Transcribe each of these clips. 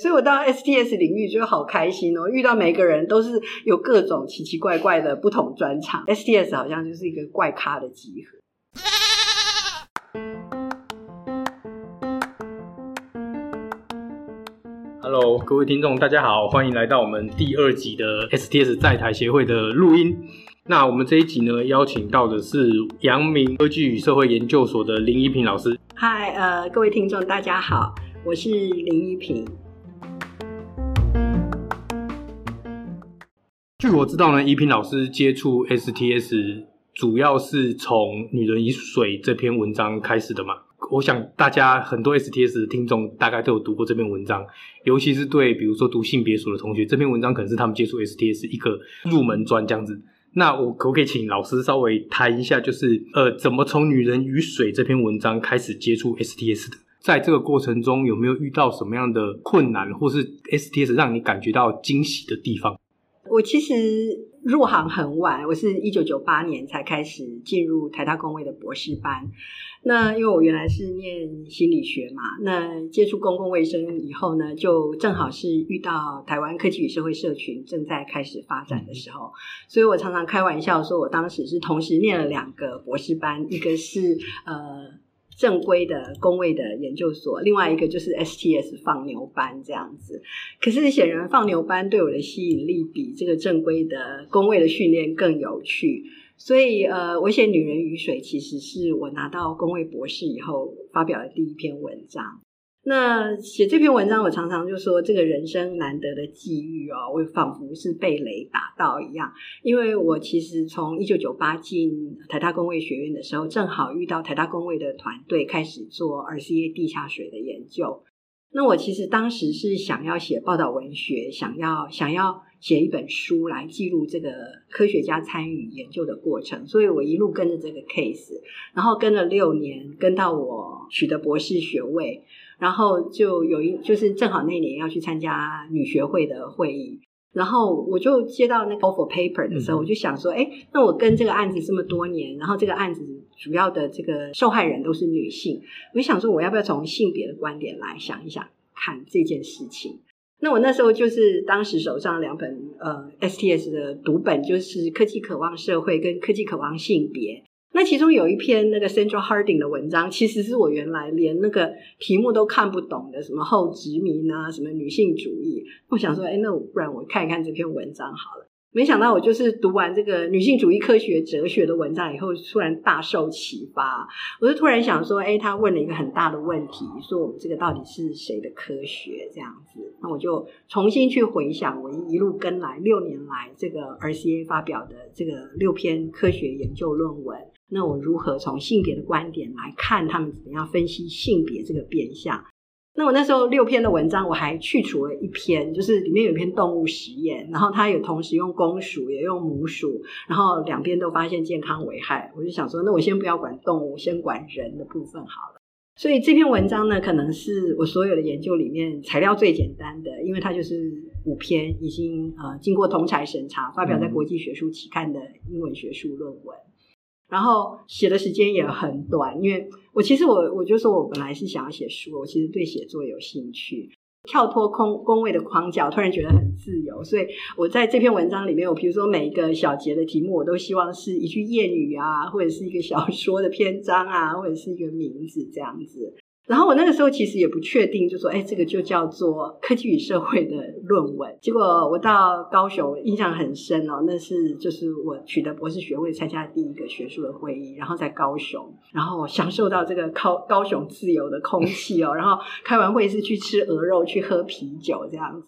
所以我到 STS 领域就好开心哦，遇到每个人都是有各种奇奇怪怪的不同专长，STS 好像就是一个怪咖的集合。Hello，各位听众，大家好，欢迎来到我们第二集的 STS 在台协会的录音。那我们这一集呢，邀请到的是阳明科技与社会研究所的林一平老师。嗨，呃，各位听众，大家好，我是林宜萍。据我知道呢，宜萍老师接触 STS 主要是从《女人与水》这篇文章开始的嘛。我想大家很多 STS 的听众大概都有读过这篇文章，尤其是对比如说读性别所的同学，这篇文章可能是他们接触 STS 一个入门砖这样子。那我可不可以请老师稍微谈一下，就是呃，怎么从《女人与水》这篇文章开始接触 STS 的？在这个过程中有没有遇到什么样的困难，或是 STS 让你感觉到惊喜的地方？我其实。入行很晚，我是一九九八年才开始进入台大公卫的博士班。那因为我原来是念心理学嘛，那接触公共卫生以后呢，就正好是遇到台湾科技与社会社群正在开始发展的时候，所以我常常开玩笑说，我当时是同时念了两个博士班，一个是呃。正规的工位的研究所，另外一个就是 STS 放牛班这样子。可是显然放牛班对我的吸引力比这个正规的工位的训练更有趣，所以呃，我写《女人与水》其实是我拿到工位博士以后发表的第一篇文章。那写这篇文章，我常常就说，这个人生难得的际遇哦，我仿佛是被雷打到一样。因为我其实从一九九八进台大工位学院的时候，正好遇到台大工位的团队开始做 RCA 地下水的研究。那我其实当时是想要写报道文学，想要想要写一本书来记录这个科学家参与研究的过程，所以我一路跟着这个 case，然后跟了六年，跟到我取得博士学位。然后就有一，就是正好那年要去参加女学会的会议，然后我就接到那个 offer paper 的时候，我就想说，哎，那我跟这个案子这么多年，然后这个案子主要的这个受害人都是女性，我就想说，我要不要从性别的观点来想一想，看这件事情？那我那时候就是当时手上两本呃 STS 的读本，就是《科技渴望社会》跟《科技渴望性别》。那其中有一篇那个 Central Harding 的文章，其实是我原来连那个题目都看不懂的，什么后殖民啊，什么女性主义。我想说，哎，那不然我看一看这篇文章好了。没想到我就是读完这个女性主义科学哲学的文章以后，突然大受启发。我就突然想说，哎，他问了一个很大的问题，说我们这个到底是谁的科学？这样子，那我就重新去回想我一路跟来六年来这个 RCA 发表的这个六篇科学研究论文。那我如何从性别的观点来看他们怎么样分析性别这个变相？那我那时候六篇的文章，我还去除了一篇，就是里面有一篇动物实验，然后它有同时用公鼠也用母鼠，然后两边都发现健康危害。我就想说，那我先不要管动物，先管人的部分好了。所以这篇文章呢，可能是我所有的研究里面材料最简单的，因为它就是五篇已经呃经过同侪审查，发表在国际学术期刊的英文学术论文。然后写的时间也很短，因为我其实我我就说我本来是想要写书，我其实对写作有兴趣，跳脱空工位的框架，突然觉得很自由，所以我在这篇文章里面，我比如说每一个小节的题目，我都希望是一句谚语啊，或者是一个小说的篇章啊，或者是一个名字这样子。然后我那个时候其实也不确定，就说，哎，这个就叫做科技与社会的论文。结果我到高雄，印象很深哦，那是就是我取得博士学位参加第一个学术的会议，然后在高雄，然后享受到这个高高雄自由的空气哦，然后开完会是去吃鹅肉，去喝啤酒这样子。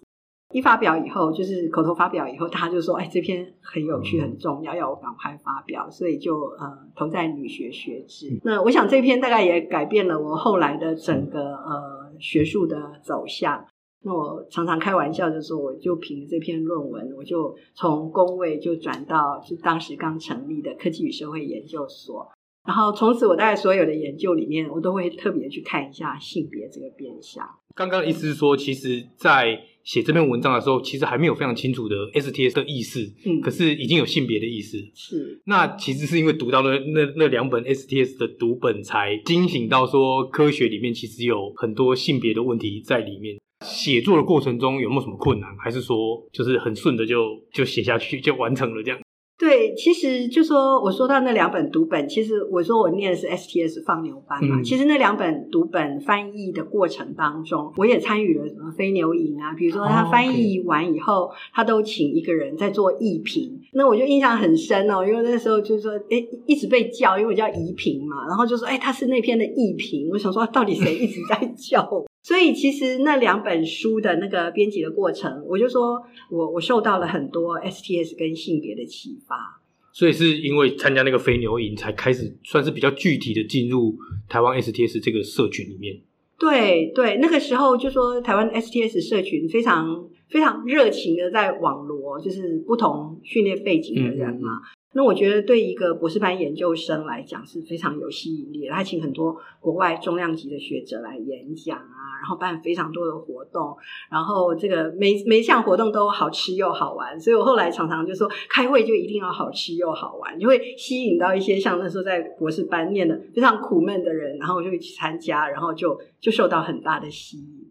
一发表以后，就是口头发表以后，他就说：“哎，这篇很有趣，很重要，要我赶快发表。”所以就呃投在女学学制。那我想这篇大概也改变了我后来的整个呃学术的走向。那我常常开玩笑就说，我就凭这篇论文，我就从工位就转到就当时刚成立的科技与社会研究所。然后从此，我大概所有的研究里面，我都会特别去看一下性别这个变相。刚刚的意思是说，其实，在写这篇文章的时候，其实还没有非常清楚的 STS 的意思，嗯，可是已经有性别的意思。是，那其实是因为读到了那那两本 STS 的读本，才惊醒到说，科学里面其实有很多性别的问题在里面。写作的过程中有没有什么困难，还是说就是很顺的就就写下去就完成了这样？对，其实就说我说到那两本读本，其实我说我念的是 STS 放牛班嘛。嗯、其实那两本读本翻译的过程当中，我也参与了什么飞牛营啊，比如说他翻译完以后，哦 okay、他都请一个人在做译评。那我就印象很深哦，因为那时候就是说，哎，一直被叫，因为我叫怡萍嘛，然后就说，哎，他是那篇的译评。我想说，到底谁一直在叫？所以其实那两本书的那个编辑的过程，我就说我我受到了很多 STS 跟性别的启发。所以是因为参加那个飞牛营，才开始算是比较具体的进入台湾 STS 这个社群里面。对对，那个时候就说台湾 STS 社群非常非常热情的在网罗，就是不同训练背景的人嘛。那我觉得对一个博士班研究生来讲是非常有吸引力的。他请很多国外重量级的学者来演讲啊，然后办非常多的活动，然后这个每每项活动都好吃又好玩。所以我后来常常就说，开会就一定要好吃又好玩，就会吸引到一些像那时候在博士班念的非常苦闷的人，然后我就会去参加，然后就就受到很大的吸引。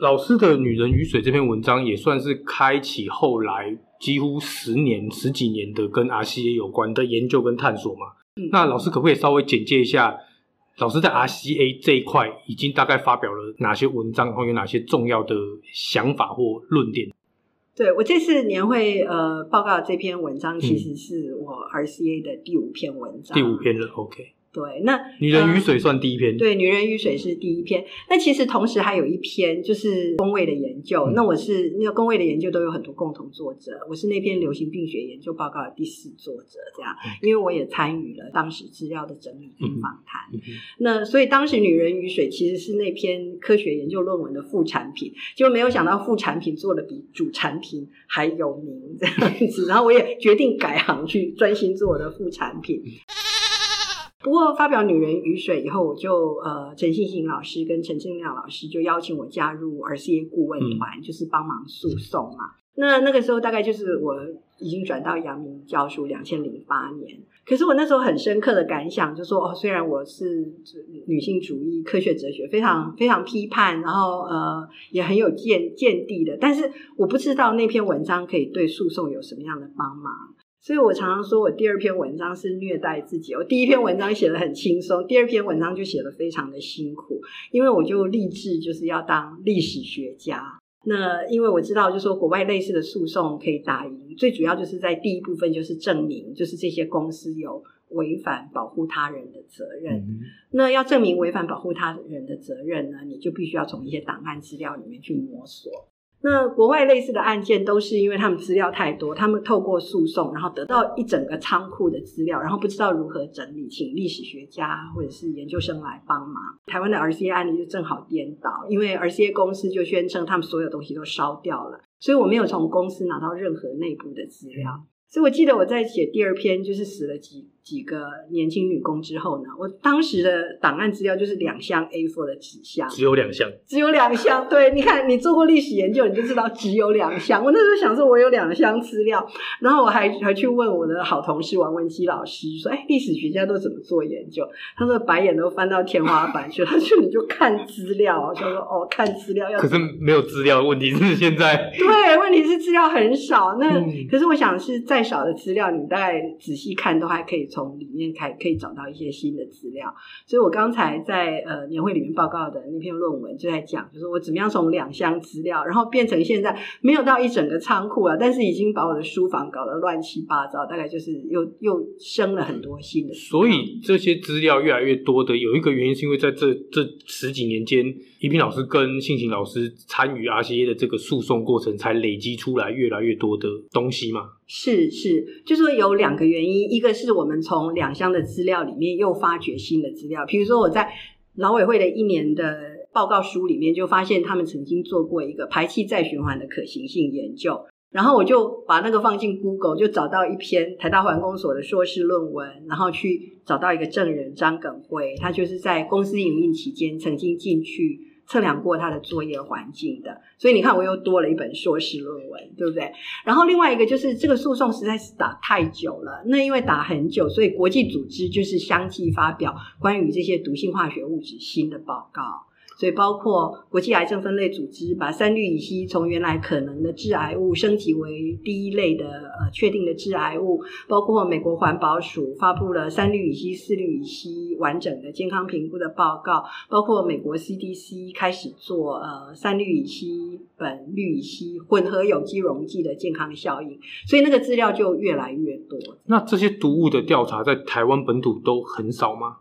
老师的《女人与水》这篇文章也算是开启后来几乎十年、十几年的跟 RCA 有关的研究跟探索嘛。嗯、那老师可不可以稍微简介一下，老师在 RCA 这一块已经大概发表了哪些文章，然后有哪些重要的想法或论点？对，我这次年会呃报告的这篇文章，其实是我 RCA 的第五篇文章，嗯、第五篇了。OK。对，那女人与水算第一篇。对，女人与水是第一篇。那其实同时还有一篇，就是工位的研究。嗯、那我是那个工位的研究都有很多共同作者，我是那篇流行病学研究报告的第四作者，这样。嗯、因为我也参与了当时资料的整理跟访谈。那所以当时女人与水其实是那篇科学研究论文的副产品，就没有想到副产品做的比主产品还有名这样子。然后我也决定改行去专心做我的副产品。嗯不过发表《女人与水》以后，我就呃，陈信行老师跟陈正亮老师就邀请我加入 RCA 顾问团，嗯、就是帮忙诉讼嘛。那那个时候大概就是我已经转到阳明教书，两千零八年。可是我那时候很深刻的感想，就说哦，虽然我是女性主义科学哲学非常非常批判，然后呃也很有见见地的，但是我不知道那篇文章可以对诉讼有什么样的帮忙。所以我常常说，我第二篇文章是虐待自己。我第一篇文章写得很轻松，第二篇文章就写得非常的辛苦，因为我就立志就是要当历史学家。那因为我知道，就是说国外类似的诉讼可以打赢，最主要就是在第一部分就是证明，就是这些公司有违反保护他人的责任。嗯、那要证明违反保护他人的责任呢，你就必须要从一些档案资料里面去摸索。那国外类似的案件都是因为他们资料太多，他们透过诉讼，然后得到一整个仓库的资料，然后不知道如何整理，请历史学家或者是研究生来帮忙。台湾的 RCA 案例就正好颠倒，因为 RCA 公司就宣称他们所有东西都烧掉了，所以我没有从公司拿到任何内部的资料。所以我记得我在写第二篇，就是死了几几个年轻女工之后呢，我当时的档案资料就是两箱 A4 的纸箱，只有两箱，只有两箱。对，你看你做过历史研究，你就知道只有两箱。我那时候想说，我有两箱资料，然后我还还去问我的好同事王文基老师，说：“哎，历史学家都怎么做研究？”他说白眼都翻到天花板去了。他说：“你就看资料。”他说：“哦，看资料要……可是没有资料，问题是现在 对，问题是资料很少。那、嗯、可是我想是再少的资料，你大概仔细看都还可以从里面开。可以找到一些新的资料，所以我刚才在呃年会里面报告的那篇论文就在讲，就是我怎么样从两箱资料，然后变成现在没有到一整个仓库啊，但是已经把我的书房搞得乱七八糟，大概就是又又生了很多新的。所以这些资料越来越多的有一个原因，是因为在这这十几年间，一平老师跟信行老师参与 RCA 的这个诉讼过程，才累积出来越来越多的东西嘛。是是，就是说有两个原因，一个是我们从两箱的资料里面又发掘新的资料，比如说我在劳委会的一年的报告书里面就发现他们曾经做过一个排气再循环的可行性研究，然后我就把那个放进 Google，就找到一篇台大环工所的硕士论文，然后去找到一个证人张耿辉，他就是在公司营运期间曾经进去。测量过他的作业环境的。所以你看，我又多了一本硕士论文，对不对？然后另外一个就是这个诉讼实在是打太久了，那因为打很久，所以国际组织就是相继发表关于这些毒性化学物质新的报告。所以，包括国际癌症分类组织把三氯乙烯从原来可能的致癌物升级为第一类的呃确定的致癌物，包括美国环保署发布了三氯乙烯、四氯乙烯完整的健康评估的报告，包括美国 CDC 开始做呃三氯乙烯、苯氯乙烯混合有机溶剂的健康效应，所以那个资料就越来越多。那这些毒物的调查在台湾本土都很少吗？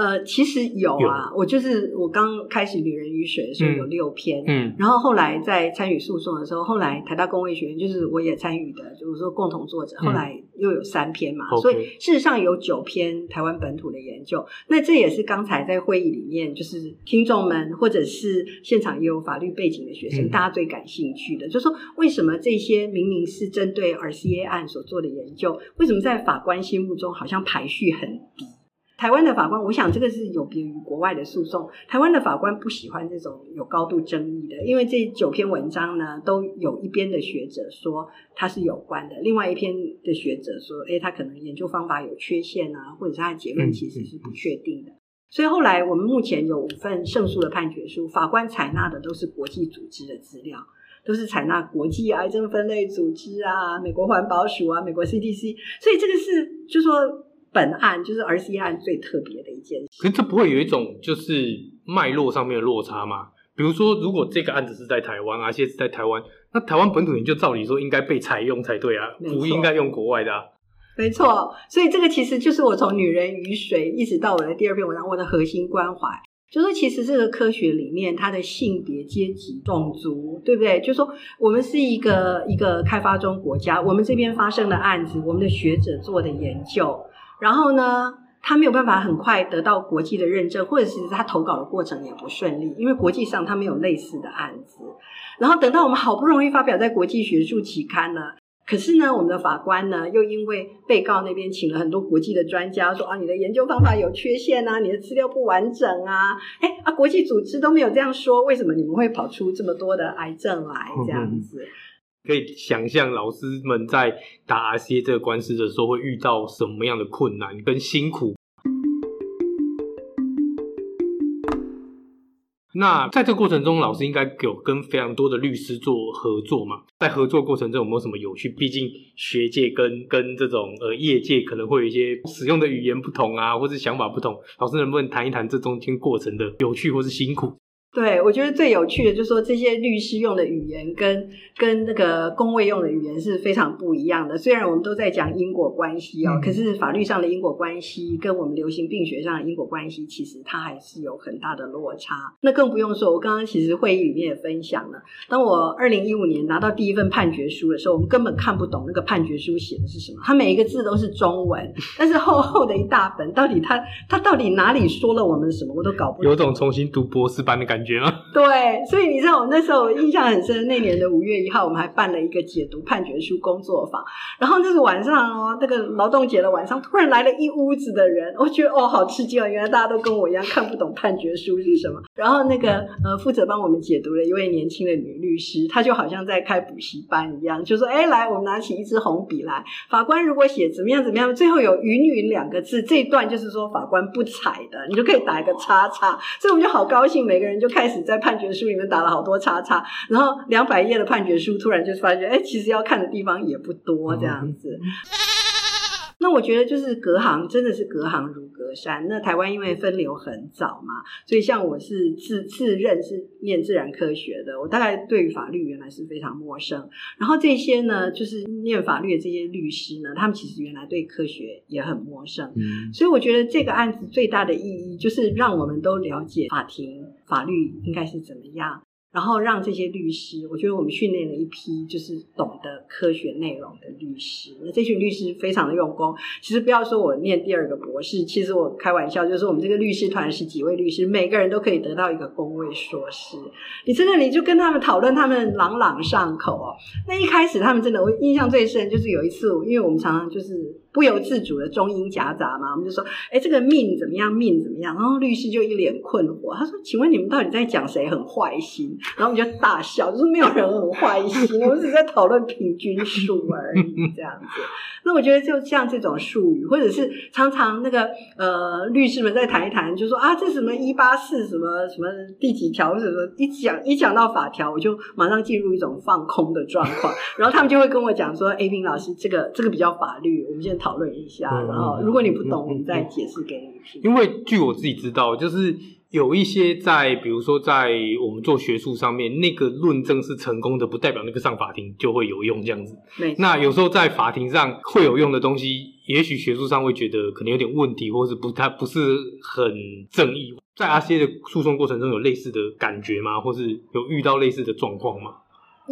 呃，其实有啊，有我就是我刚开始女人与水的时候有六篇，嗯，嗯，然后后来在参与诉讼的时候，后来台大公卫学院就是我也参与的，就是说共同作者，后来又有三篇嘛，嗯、所以事实上有九篇台湾本土的研究。那这也是刚才在会议里面，就是听众们或者是现场也有法律背景的学生，嗯、大家最感兴趣的，就是说为什么这些明明是针对 RCA 案所做的研究，为什么在法官心目中好像排序很低？台湾的法官，我想这个是有别于国外的诉讼。台湾的法官不喜欢这种有高度争议的，因为这九篇文章呢，都有一边的学者说它是有关的，另外一篇的学者说，诶，他可能研究方法有缺陷啊，或者是他的结论其实是不确定的。所以后来我们目前有五份胜诉的判决书，法官采纳的都是国际组织的资料，都是采纳国际癌症分类组织啊、美国环保署啊、美国 CDC，所以这个是就说。本案就是 RCA 案最特别的一件事，可是这不会有一种就是脉络上面的落差吗？比如说，如果这个案子是在台湾，而且是在台湾，那台湾本土研究照理说应该被采用才对啊，不应该用国外的啊。没错，所以这个其实就是我从女人与水一直到我的第二篇文章，我的核心关怀，就是说其实这个科学里面它的性别、阶级、种族，对不对？就是说我们是一个一个开发中国家，我们这边发生的案子，我们的学者做的研究。然后呢，他没有办法很快得到国际的认证，或者是他投稿的过程也不顺利，因为国际上他没有类似的案子。然后等到我们好不容易发表在国际学术期刊了，可是呢，我们的法官呢又因为被告那边请了很多国际的专家，说啊，你的研究方法有缺陷啊，你的资料不完整啊，哎啊，国际组织都没有这样说，为什么你们会跑出这么多的癌症来这样子？可以想象老师们在打 RCA 这个官司的时候会遇到什么样的困难跟辛苦。那在这个过程中，老师应该有跟非常多的律师做合作嘛？在合作过程中有没有什么有趣？毕竟学界跟跟这种呃业界可能会有一些使用的语言不同啊，或是想法不同。老师能不能谈一谈这中间过程的有趣或是辛苦？对，我觉得最有趣的就是说，这些律师用的语言跟跟那个公卫用的语言是非常不一样的。虽然我们都在讲因果关系哦，嗯、可是法律上的因果关系跟我们流行病学上的因果关系，其实它还是有很大的落差。那更不用说，我刚刚其实会议里面也分享了，当我二零一五年拿到第一份判决书的时候，我们根本看不懂那个判决书写的是什么，它每一个字都是中文，但是厚厚的一大本，到底它它到底哪里说了我们什么，我都搞不懂。有种重新读博士班的感觉。感觉吗？对，所以你知道，我那时候印象很深。那年的五月一号，我们还办了一个解读判决书工作坊。然后那个晚上哦，那个劳动节的晚上，突然来了一屋子的人，我觉得哦，好刺激哦！原来大家都跟我一样看不懂判决书是什么。然后那个呃，负责帮我们解读的一位年轻的女律师，她就好像在开补习班一样，就说：“哎，来，我们拿起一支红笔来。法官如果写怎么样怎么样，最后有‘云云’两个字，这一段就是说法官不采的，你就可以打一个叉叉。所以我们就好高兴，每个人就开始在判决书里面打了好多叉叉，然后两百页的判决书突然就发觉，哎，其实要看的地方也不多，这样子。那我觉得就是隔行真的是隔行如隔山。那台湾因为分流很早嘛，所以像我是自自认是念自然科学的，我大概对于法律原来是非常陌生。然后这些呢，就是念法律的这些律师呢，他们其实原来对科学也很陌生。嗯，所以我觉得这个案子最大的意义就是让我们都了解法庭。法律应该是怎么样？然后让这些律师，我觉得我们训练了一批就是懂的科学内容的律师。那这群律师非常的用功。其实不要说我念第二个博士，其实我开玩笑，就是我们这个律师团十几位律师，每个人都可以得到一个公位硕士。你真的你就跟他们讨论，他们朗朗上口哦。那一开始他们真的，我印象最深就是有一次，因为我们常常就是。不由自主的中英夹杂嘛，我们就说，哎，这个命怎么样？命怎么样？然后律师就一脸困惑，他说：“请问你们到底在讲谁很坏心？”然后我们就大笑，就是没有人很坏心，我们只是在讨论平均数而已，这样子。那我觉得就像这种术语，或者是常常那个呃律师们在谈一谈，就说啊，这什么一八四什么什么第几条什么，一讲一讲到法条，我就马上进入一种放空的状况，然后他们就会跟我讲说：“，A，平老师，这个这个比较法律，我们先。”讨论一下，然后如果你不懂，我们再解释给你听。因为据我自己知道，就是有一些在，比如说在我们做学术上面，那个论证是成功的，不代表那个上法庭就会有用这样子。那有时候在法庭上会有用的东西，也许学术上会觉得可能有点问题，或是不，太不是很正义。在 RCA 的诉讼过程中，有类似的感觉吗？或是有遇到类似的状况吗？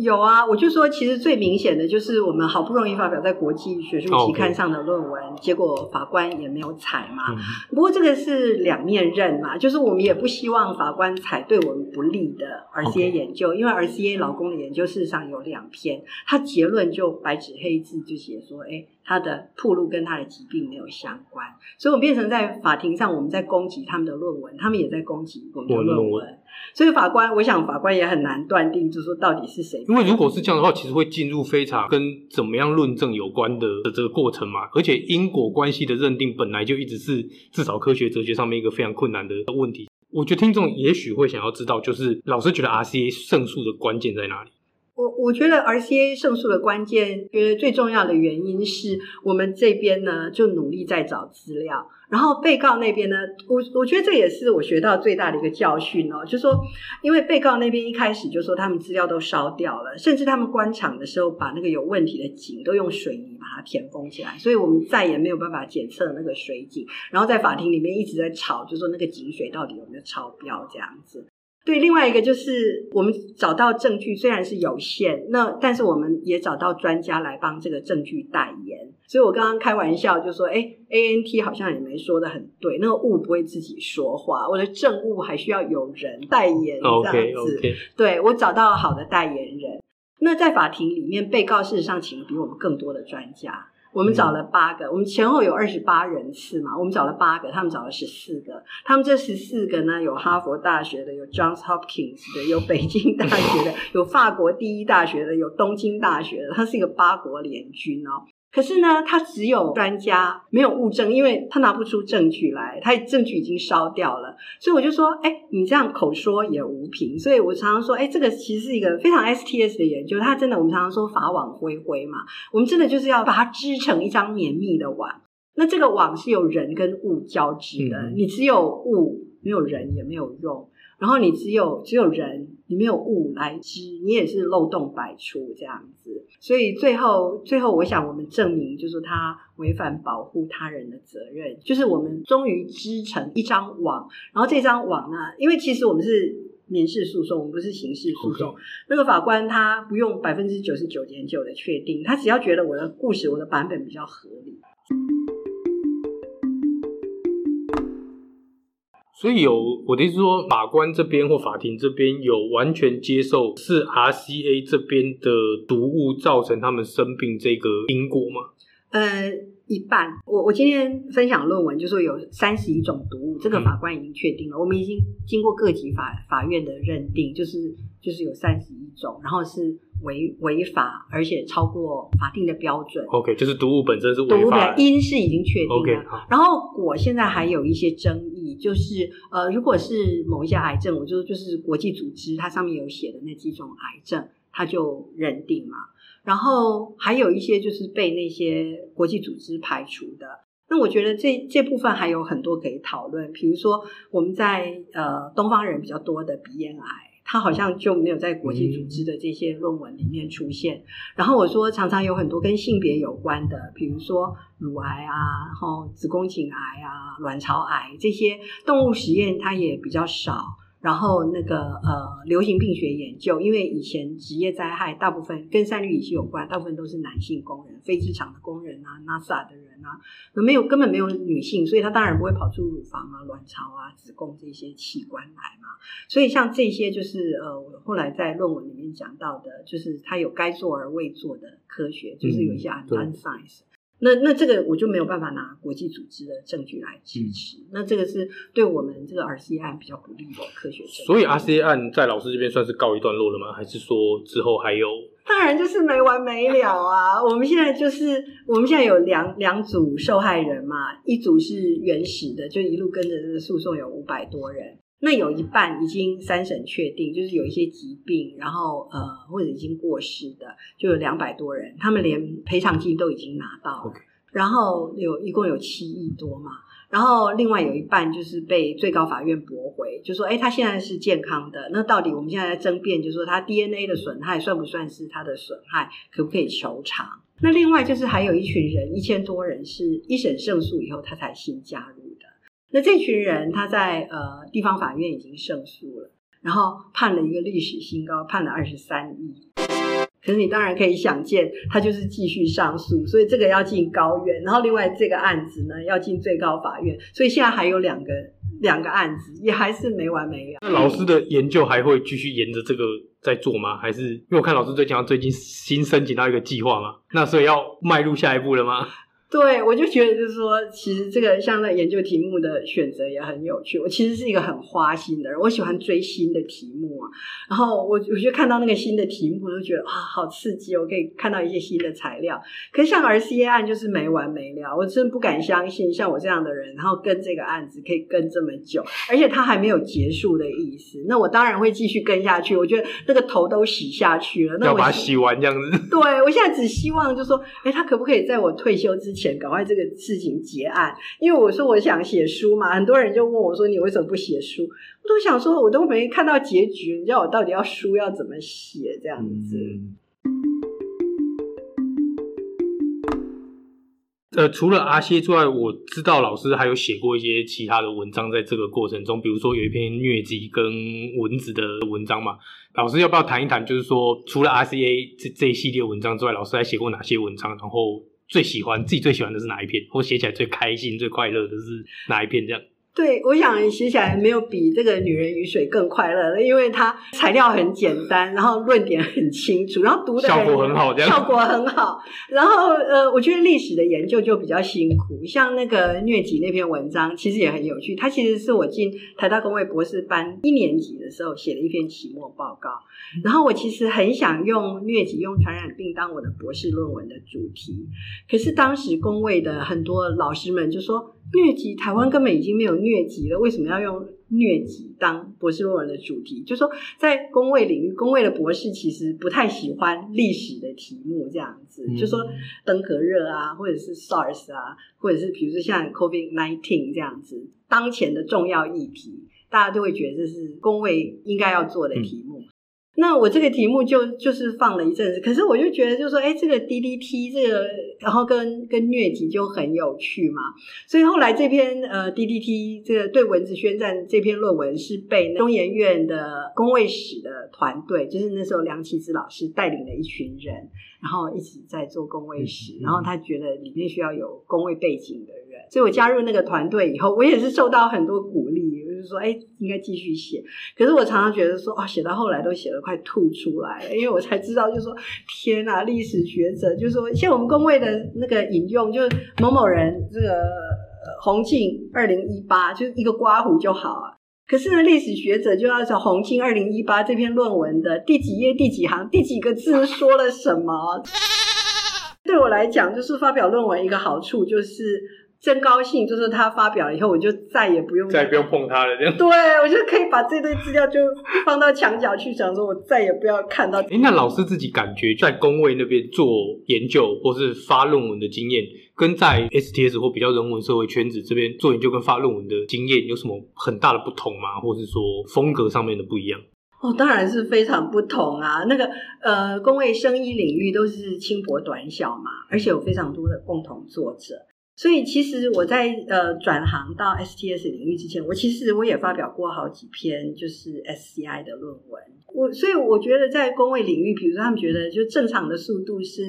有啊，我就说，其实最明显的就是我们好不容易发表在国际学术期刊上的论文，Okay. 结果法官也没有采嘛。嗯、不过这个是两面刃嘛，就是我们也不希望法官采对我们不利的 RCA 研究，Okay. 因为 RCA 老公的研究事实上有两篇，他结论就白纸黑字就写说，哎。他的铺路跟他的疾病没有相关，所以我们变成在法庭上，我们在攻击他们的论文，他们也在攻击我们的论文。所以法官，我想法官也很难断定，就是说到底是谁。因为如果是这样的话，其实会进入非常跟怎么样论证有关的的这个过程嘛。而且因果关系的认定本来就一直是至少科学哲学上面一个非常困难的问题。我觉得听众也许会想要知道，就是老师觉得 RCA 胜诉的关键在哪里？我我觉得 RCA 胜诉的关键，觉得最重要的原因是我们这边呢就努力在找资料，然后被告那边呢，我我觉得这也是我学到最大的一个教训哦，就说，因为被告那边一开始就说他们资料都烧掉了，甚至他们关场的时候把那个有问题的井都用水泥把它填封起来，所以我们再也没有办法检测那个水井，然后在法庭里面一直在吵，就说那个井水到底有没有超标这样子。对，另外一个就是我们找到证据虽然是有限，那但是我们也找到专家来帮这个证据代言。所以我刚刚开玩笑就说，哎，ANT 好像也没说的很对，那个物不会自己说话，我的证物还需要有人代言这样子。Okay, okay. 对，我找到好的代言人。那在法庭里面，被告事实上请了比我们更多的专家。我们找了八个，我们前后有二十八人次嘛，我们找了八个，他们找了十四个。他们这十四个呢，有哈佛大学的，有 Johns Hopkins 的，有北京大学的，有法国第一大学的，有东京大学的，它是一个八国联军哦。可是呢，他只有专家，没有物证，因为他拿不出证据来，他证据已经烧掉了。所以我就说，哎，你这样口说也无凭。所以我常常说，哎，这个其实是一个非常 STS 的研究，它真的，我们常常说法网恢恢嘛，我们真的就是要把它织成一张绵密的网。那这个网是由人跟物交织的，你只有物，没有人也没有用。然后你只有只有人，你没有物来知，你也是漏洞百出这样子。所以最后最后，我想我们证明就是他违反保护他人的责任，就是我们终于织成一张网。然后这张网呢，因为其实我们是民事诉讼，我们不是刑事诉讼。那个法官他不用百分之九十九点九的确定，他只要觉得我的故事我的版本比较合理。所以有我的意思说，法官这边或法庭这边有完全接受是 RCA 这边的毒物造成他们生病这个因果吗？呃，一半。我我今天分享论文就说有三十一种毒物，这个法官已经确定了。嗯、我们已经经过各级法法院的认定，就是就是有三十一种，然后是。违违法，而且超过法定的标准。OK，就是毒物本身是违法。毒物的因是已经确定了。Okay, 然后果现在还有一些争议，就是呃，如果是某一些癌症，我就就是国际组织它上面有写的那几种癌症，他就认定嘛。然后还有一些就是被那些国际组织排除的。那我觉得这这部分还有很多可以讨论，比如说我们在呃东方人比较多的鼻咽癌。他好像就没有在国际组织的这些论文里面出现。然后我说，常常有很多跟性别有关的，比如说乳癌啊，然后子宫颈癌啊，卵巢癌这些动物实验，它也比较少。然后那个呃，流行病学研究，因为以前职业灾害大部分跟三氯乙烯有关，大部分都是男性工人，飞机场的工人啊，NASA 的人啊，没有根本没有女性，所以他当然不会跑出乳房啊、卵巢啊、子宫这些器官来嘛。所以像这些就是呃，我后来在论文里面讲到的，就是他有该做而未做的科学，就是有一些 undone science。那那这个我就没有办法拿国际组织的证据来支持。嗯、那这个是对我们这个 RCA 案比较不利的科学。所以 RCA 案在老师这边算是告一段落了吗？还是说之后还有？当然就是没完没了啊！我们现在就是我们现在有两两组受害人嘛，一组是原始的，就一路跟着这个诉讼有五百多人。那有一半已经三审确定，就是有一些疾病，然后呃或者已经过世的，就有两百多人，他们连赔偿金都已经拿到了.然后有一共有七亿多嘛，然后另外有一半就是被最高法院驳回，就说哎他现在是健康的，那到底我们现在在争辩，就是说他 DNA 的损害算不算是他的损害，可不可以求偿？那另外就是还有一群人一千多人是一审胜诉以后他才新加入的。那这群人他在呃地方法院已经胜诉了，然后判了一个历史新高，判了二十三亿。可是你当然可以想见，他就是继续上诉，所以这个要进高院，然后另外这个案子呢要进最高法院，所以现在还有两个两个案子，也还是没完没了。那老师的研究还会继续沿着这个在做吗？还是因为我看老师最近最近新申请到一个计划嘛，那所以要迈入下一步了吗？对，我就觉得就是说，其实这个像那研究题目的选择也很有趣。我其实是一个很花心的人，我喜欢追新的题目啊。然后我我就看到那个新的题目，我就觉得啊，好刺激！我可以看到一些新的材料。可是像 RCA 案就是没完没了，我真不敢相信，像我这样的人，然后跟这个案子可以跟这么久，而且它还没有结束的意思。那我当然会继续跟下去。我觉得那个头都洗下去了，那我要把它洗完这样子。对，我现在只希望就是说，哎，他可不可以在我退休之前。前赶快这个事情结案，因为我说我想写书嘛，很多人就问我说，你为什么不写书？我都想说，我都没看到结局，你知道我到底要书要怎么写这样子。嗯。呃，除了 RCA 之外，我知道老师还有写过一些其他的文章，在这个过程中，比如说有一篇疟疾跟蚊子的文章嘛。老师要不要谈一谈？就是说，除了 RCA 这这一系列文章之外，老师还写过哪些文章？然后。最喜欢自己最喜欢的是哪一篇？或写起来最开心、最快乐的是哪一篇？这样。对，我想写起来没有比这个《女人与水》更快乐了，因为它材料很简单，然后论点很清楚，然后读的效果很好，效果很好。然后呃，我觉得历史的研究就比较辛苦，像那个疟疾那篇文章，其实也很有趣。它其实是我进台大公卫博士班一年级的时候写的一篇期末报告。然后我其实很想用疟疾、用传染病当我的博士论文的主题，可是当时公卫的很多老师们就说。疟疾，台湾根本已经没有疟疾了，为什么要用疟疾当博士论文的主题？就是说在工位领域，工位的博士其实不太喜欢历史的题目，这样子，嗯、就说登革热啊，或者是 SARS 啊，或者是比如说像 COVID nineteen 这样子，当前的重要议题，大家都会觉得这是工位应该要做的题目。嗯那我这个题目就就是放了一阵子，可是我就觉得，就说，哎，这个 DDT 这个，然后跟跟疟疾就很有趣嘛，所以后来这篇呃 DDT 这个对蚊子宣战这篇论文是被中研院的工卫史的团队，就是那时候梁启之老师带领了一群人，然后一直在做工卫史，然后他觉得里面需要有工卫背景的人，所以我加入那个团队以后，我也是受到很多鼓励。就是说，哎，应该继续写。可是我常常觉得说，啊，写到后来都写得快吐出来了，因为我才知道，就是说，天哪，历史学者就是说，像我们公卫的那个引用，就是某某人这个洪庆二零一八，就是一个刮胡就好啊。可是呢，历史学者就要找洪庆二零一八这篇论文的第几页、第几行、第几个字说了什么。对我来讲，就是发表论文一个好处就是。真高兴，就是他发表了以后，我就再也不用再也不用碰他了，这样。对，我就可以把这堆资料就放到墙角去，想说我再也不要看到。诶，那老师自己感觉在工位那边做研究或是发论文的经验，跟在 STS 或比较人文社会圈子这边做研究跟发论文的经验有什么很大的不同吗？或是说风格上面的不一样？哦，当然是非常不同啊。那个呃，工位生医领域都是轻薄短小嘛，而且有非常多的共同作者。所以其实我在呃转行到 STS 领域之前，我其实我也发表过好几篇就是 SCI 的论文。我所以我觉得在工位领域，比如说他们觉得就正常的速度是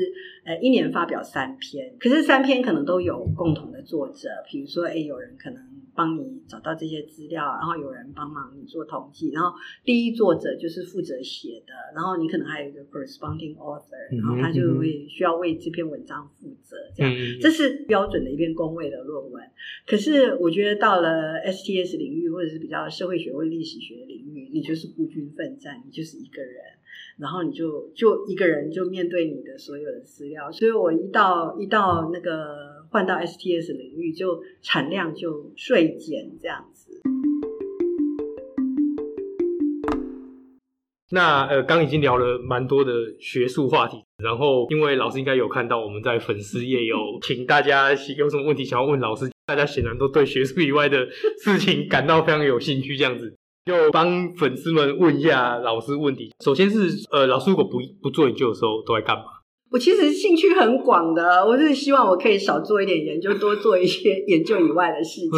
呃一年发表三篇，可是三篇可能都有共同的作者，比如说诶有人可能。帮你找到这些资料，然后有人帮忙你做统计，然后第一作者就是负责写的，然后你可能还有一个 corresponding author，然后他就会需要为这篇文章负责，这样，这是标准的一篇公位的论文。可是我觉得到了 STS 领域或者是比较社会学或历史学领域，你就是孤军奋战，你就是一个人。然后你就就一个人就面对你的所有的资料，所以我一到一到那个换到 STS 领域，就产量就锐减这样子。那呃，刚已经聊了蛮多的学术话题，然后因为老师应该有看到我们在粉丝页有请大家有什么问题想要问老师，大家显然都对学术以外的事情感到非常有兴趣，这样子。就帮粉丝们问一下老师问题。首先是，呃，老师如果不不做研究的时候都在干嘛？我其实兴趣很广的，我是希望我可以少做一点研究，多做一些 研究以外的事情。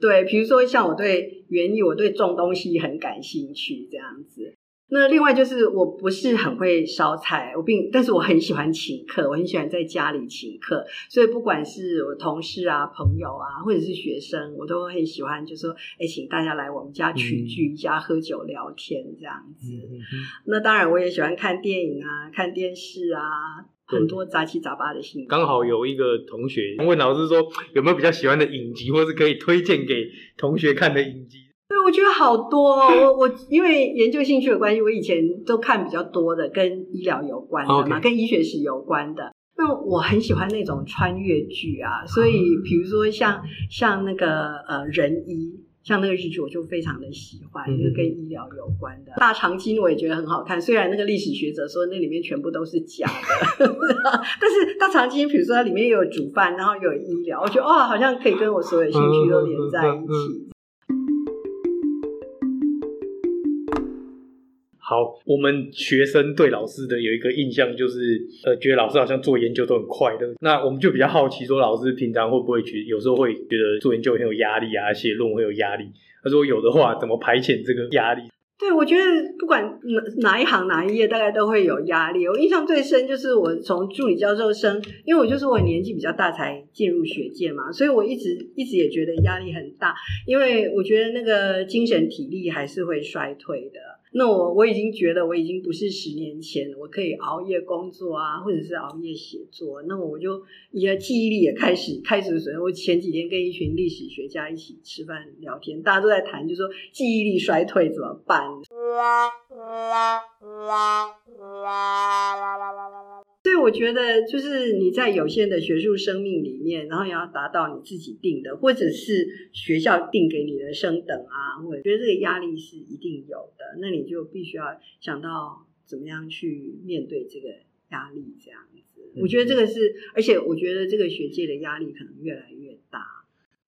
对，比如说像我对园艺，我对种东西很感兴趣，这样子。那另外就是我不是很会烧菜，我并但是我很喜欢请客，我很喜欢在家里请客，所以不管是我同事啊、朋友啊，或者是学生，我都很喜欢，就是说，哎，请大家来我们家群聚一下，喝酒聊天这样子。嗯、那当然，我也喜欢看电影啊、看电视啊，很多杂七杂八的兴趣。刚好有一个同学问老师说，有没有比较喜欢的影集，或是可以推荐给同学看的影集？对，我觉得好多哦。我我因为研究兴趣的关系，我以前都看比较多的跟医疗有关的嘛.跟医学史有关的。那我很喜欢那种穿越剧啊，所以比如说像像那个呃人医，像那个日剧，我就非常的喜欢，就是跟医疗有关的。大长今我也觉得很好看，虽然那个历史学者说那里面全部都是假的，但是大长今，比如说它里面有煮饭，然后有医疗，我觉得哦，好像可以跟我所有兴趣都连在一起。好，我们学生对老师的有一个印象就是，呃，觉得老师好像做研究都很快乐。那我们就比较好奇，说老师平常会不会觉得有时候会觉得做研究很有压力啊，写论文会有压力？他说有的话，怎么排遣这个压力？对，我觉得不管哪哪一行哪一页，大概都会有压力。我印象最深就是我从助理教授生，因为我就是我年纪比较大才进入学界嘛，所以我一直一直也觉得压力很大，因为我觉得那个精神体力还是会衰退的。那我我已经觉得我已经不是十年前我可以熬夜工作啊，或者是熬夜写作。那我就也记忆力也开始开始的时候，我前几天跟一群历史学家一起吃饭聊天，大家都在谈，就说记忆力衰退怎么办？所以我觉得，就是你在有限的学术生命里面，然后也要达到你自己定的，或者是学校定给你的升等啊，我觉得这个压力是一定有的。那你就必须要想到怎么样去面对这个压力，这样子。我觉得这个是，而且我觉得这个学界的压力可能越来越大。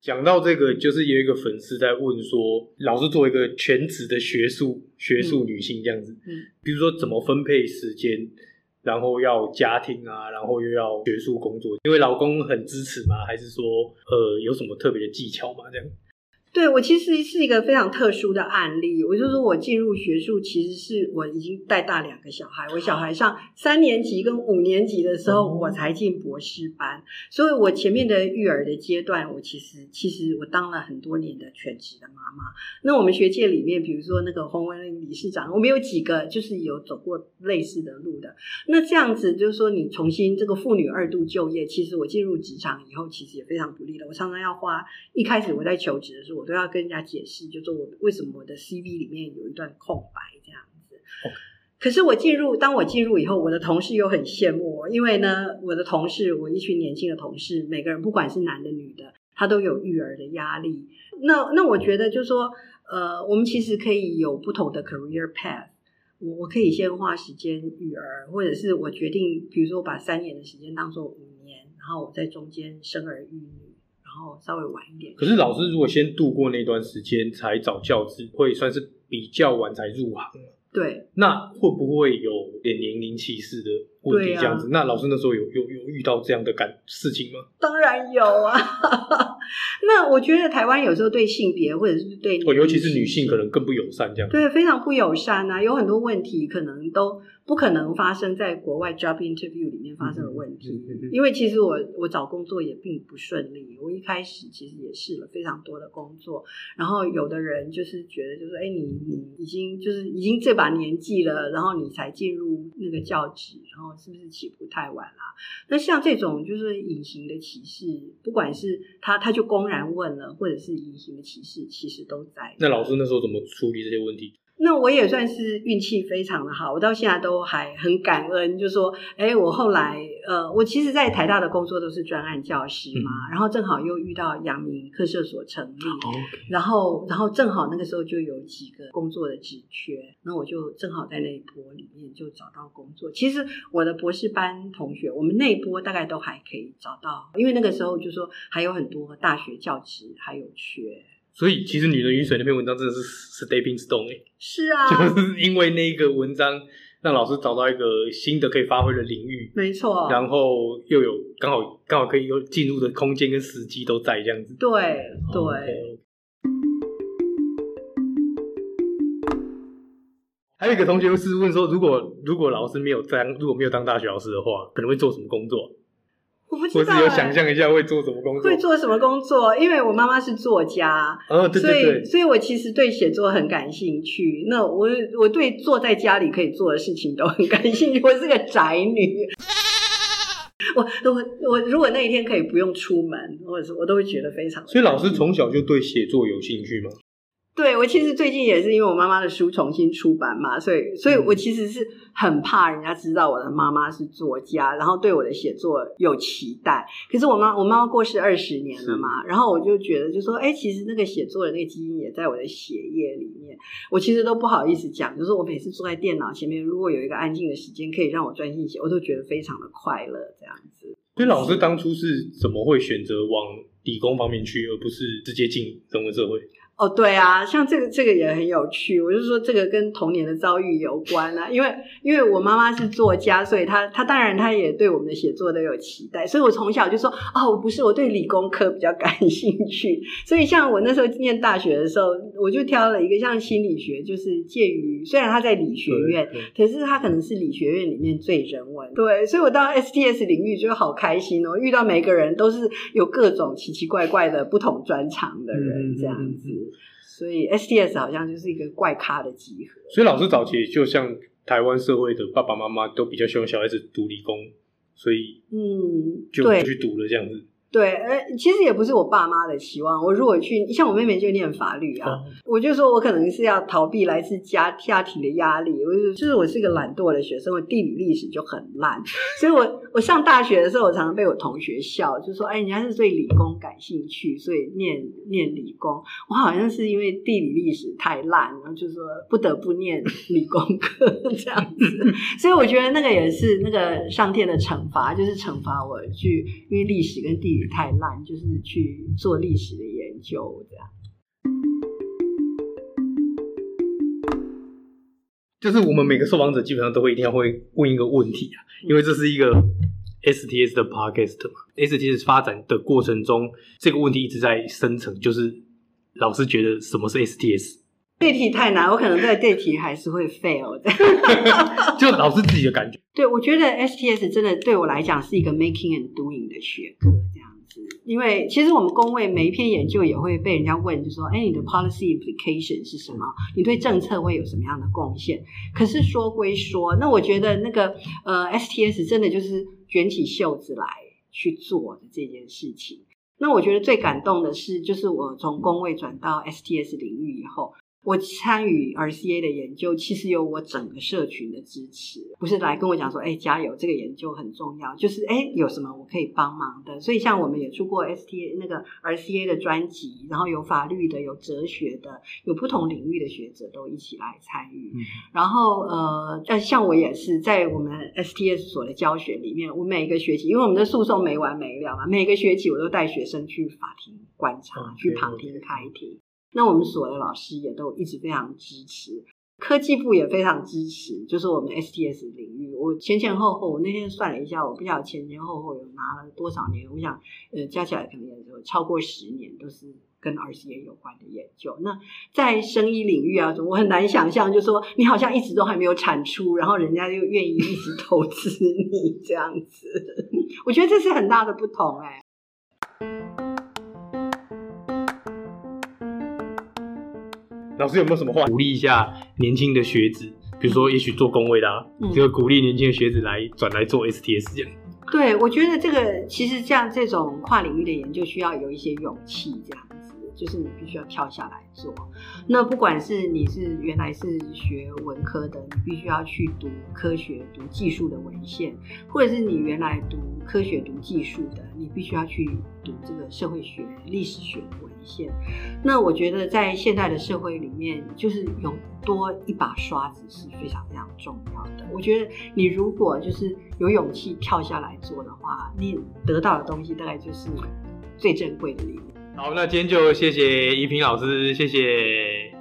讲到这个，就是有一个粉丝在问说，老师作为一个全职的学术学术女性这样子，嗯，嗯，比如说怎么分配时间？然后要家庭啊，然后又要学术工作，因为老公很支持吗？还是说，呃，有什么特别的技巧吗？这样？对，我其实是一个非常特殊的案例。我就说我进入学术，其实是我已经带大两个小孩。我小孩上三年级跟五年级的时候，我才进博士班。所以我前面的育儿的阶段，我其实其实我当了很多年的全职的妈妈。那我们学界里面，比如说那个洪文玲理事长，我们有几个就是有走过类似的路的。那这样子就是说，你重新这个妇女二度就业，其实我进入职场以后，其实也非常不利的。我常常要花一开始我在求职的时候。我都要跟人家解释，就说我为什么我的 CV 里面有一段空白这样子。可是我进入，当我进入以后，我的同事又很羡慕我，因为呢，我的同事，我一群年轻的同事，每个人不管是男的女的，他都有育儿的压力。那那我觉得就是说，呃，我们其实可以有不同的 career path。我我可以先花时间育儿，或者是我决定，比如说我把三年的时间当做五年，然后我在中间生儿育女。然后稍微晚一点。可是老师如果先度过那段时间才找教职，会算是比较晚才入行。对。那会不会有点年龄歧视的问题？这样子？啊、那老师那时候有有有遇到这样的感事情吗？当然有啊。那我觉得台湾有时候对性别或者是对，尤其是女性可能更不友善，这样对，非常不友善啊，有很多问题可能都。不可能发生在国外 job interview 里面发生的问题，嗯嗯嗯、因为其实我我找工作也并不顺利。我一开始其实也试了非常多的工作，然后有的人就是觉得，就是说，哎，你你已经就是已经这把年纪了，然后你才进入那个教职，然后是不是起步太晚啦？那像这种就是隐形的歧视，不管是他他就公然问了，或者是隐形的歧视，其实都在。那老师那时候怎么处理这些问题？那我也算是运气非常的好，我到现在都还很感恩。就说，哎，我后来，呃，我其实，在台大的工作都是专案教师嘛，嗯、然后正好又遇到阳明客舍所成立，哦、然后，然后正好那个时候就有几个工作的职缺，那我就正好在那一波里面就找到工作。其实我的博士班同学，我们那一波大概都还可以找到，因为那个时候就说还有很多大学教职还有缺。所以，其实《女人与水》那篇文章真的是 stepping stone 哎，是啊，就是因为那个文章让老师找到一个新的可以发挥的领域，没错，然后又有刚好刚好可以有进入的空间跟时机都在这样子，对对。Okay. 还有一个同学是问说，如果如果老师没有当如果没有当大学老师的话，可能会做什么工作？我不知道、欸，我是有想象一下会做什么工作，会做什么工作？因为我妈妈是作家，哦，对对对，所以，所以我其实对写作很感兴趣。那我，我对坐在家里可以做的事情都很感兴趣。我是个宅女，我，我，我如果那一天可以不用出门，或者是我都会觉得非常。所以，老师从小就对写作有兴趣吗？对，我其实最近也是因为我妈妈的书重新出版嘛，所以，所以我其实是很怕人家知道我的妈妈是作家，然后对我的写作有期待。可是我妈，我妈妈过世二十年了嘛，然后我就觉得，就说，哎，其实那个写作的那个基因也在我的血液里面。我其实都不好意思讲，就是我每次坐在电脑前面，如果有一个安静的时间可以让我专心写，我都觉得非常的快乐，这样子。所以老师当初是怎么会选择往理工方面去，而不是直接进人文社会？哦，对啊，像这个这个也很有趣。我就说这个跟童年的遭遇有关啊，因为因为我妈妈是作家，所以她她当然她也对我们的写作都有期待，所以我从小就说哦，我不是，我对理工科比较感兴趣。所以像我那时候念大学的时候，我就挑了一个像心理学，就是介于虽然他在理学院，可是他可能是理学院里面最人文。对，所以我到 STS 领域就好开心哦，遇到每个人都是有各种奇奇怪怪的不同专长的人，这样子。嗯嗯嗯所以 STS 好像就是一个怪咖的集合。所以老师早期就像台湾社会的爸爸妈妈都比较希望小孩子读理工，所以嗯，就去读了这样子。对，呃，其实也不是我爸妈的期望。我如果去，像我妹妹就念法律啊，嗯、我就说我可能是要逃避来自家家庭的压力。我就就是我是一个懒惰的学生，我地理历史就很烂，所以我我上大学的时候，我常常被我同学笑，就说：“哎，你还是对理工感兴趣，所以念念理工。”我好像是因为地理历史太烂，然后就说不得不念理工科这样子。所以我觉得那个也是那个上天的惩罚，就是惩罚我去，因为历史跟地理。太烂，就是去做历史的研究，这样。就是我们每个受访者基本上都会一定要会问一个问题啊，因为这是一个 STS 的 podcast 嘛。STS 发展的过程中，这个问题一直在生成，就是老师觉得什么是 STS？这题太难，我可能对这题还是会 fail 的。就老师自己的感觉。对，我觉得 STS 真的对我来讲是一个 making and doing 的学科。因为其实我们工位每一篇研究也会被人家问，就说：“哎，你的 policy implication 是什么？你对政策会有什么样的贡献？”可是说归说，那我觉得那个呃，STS 真的就是卷起袖子来去做的这件事情。那我觉得最感动的是，就是我从工位转到 STS 领域以后。我参与 RCA 的研究，其实有我整个社群的支持，不是来跟我讲说，哎，加油，这个研究很重要，就是哎，有什么我可以帮忙的。所以像我们也出过 STA 那个 RCA 的专辑，然后有法律的，有哲学的，有不同领域的学者都一起来参与。嗯、然后呃，但像我也是在我们 STS 所的教学里面，我每个学期，因为我们的诉讼没完没了嘛，每个学期我都带学生去法庭观察，嗯、去旁听开庭。那我们所的老师也都一直非常支持。科技部也非常支持，就是我们 STS 领域。我前前后后，我那天算了一下，我不晓得前前后后有拿了多少年。我想，呃，加起来可能也有超过十年，都是跟 RCA 有关的研究。那在生医领域啊，我很难想象，就说你好像一直都还没有产出，然后人家就愿意一直投资你这样子。我觉得这是很大的不同哎、老师有没有什么话鼓励一下年轻的学子？比如说，也许做工位的、啊，就、嗯、鼓励年轻的学子来转来做 STS 这样。对，我觉得这个其实像这种跨领域的研究，需要有一些勇气，这样子。就是你必须要跳下来做。那不管是你是原来是学文科的，你必须要去读科学、读技术的文献，或者是你原来读科学、读技术的，你必须要去读这个社会学、历史学的文现。那我觉得在现代的社会里面，就是有多一把刷子是非常非常重要的。我觉得你如果就是有勇气跳下来做的话，你得到的东西大概就是最珍贵的礼物。好，那今天就谢谢怡萍老师，谢谢。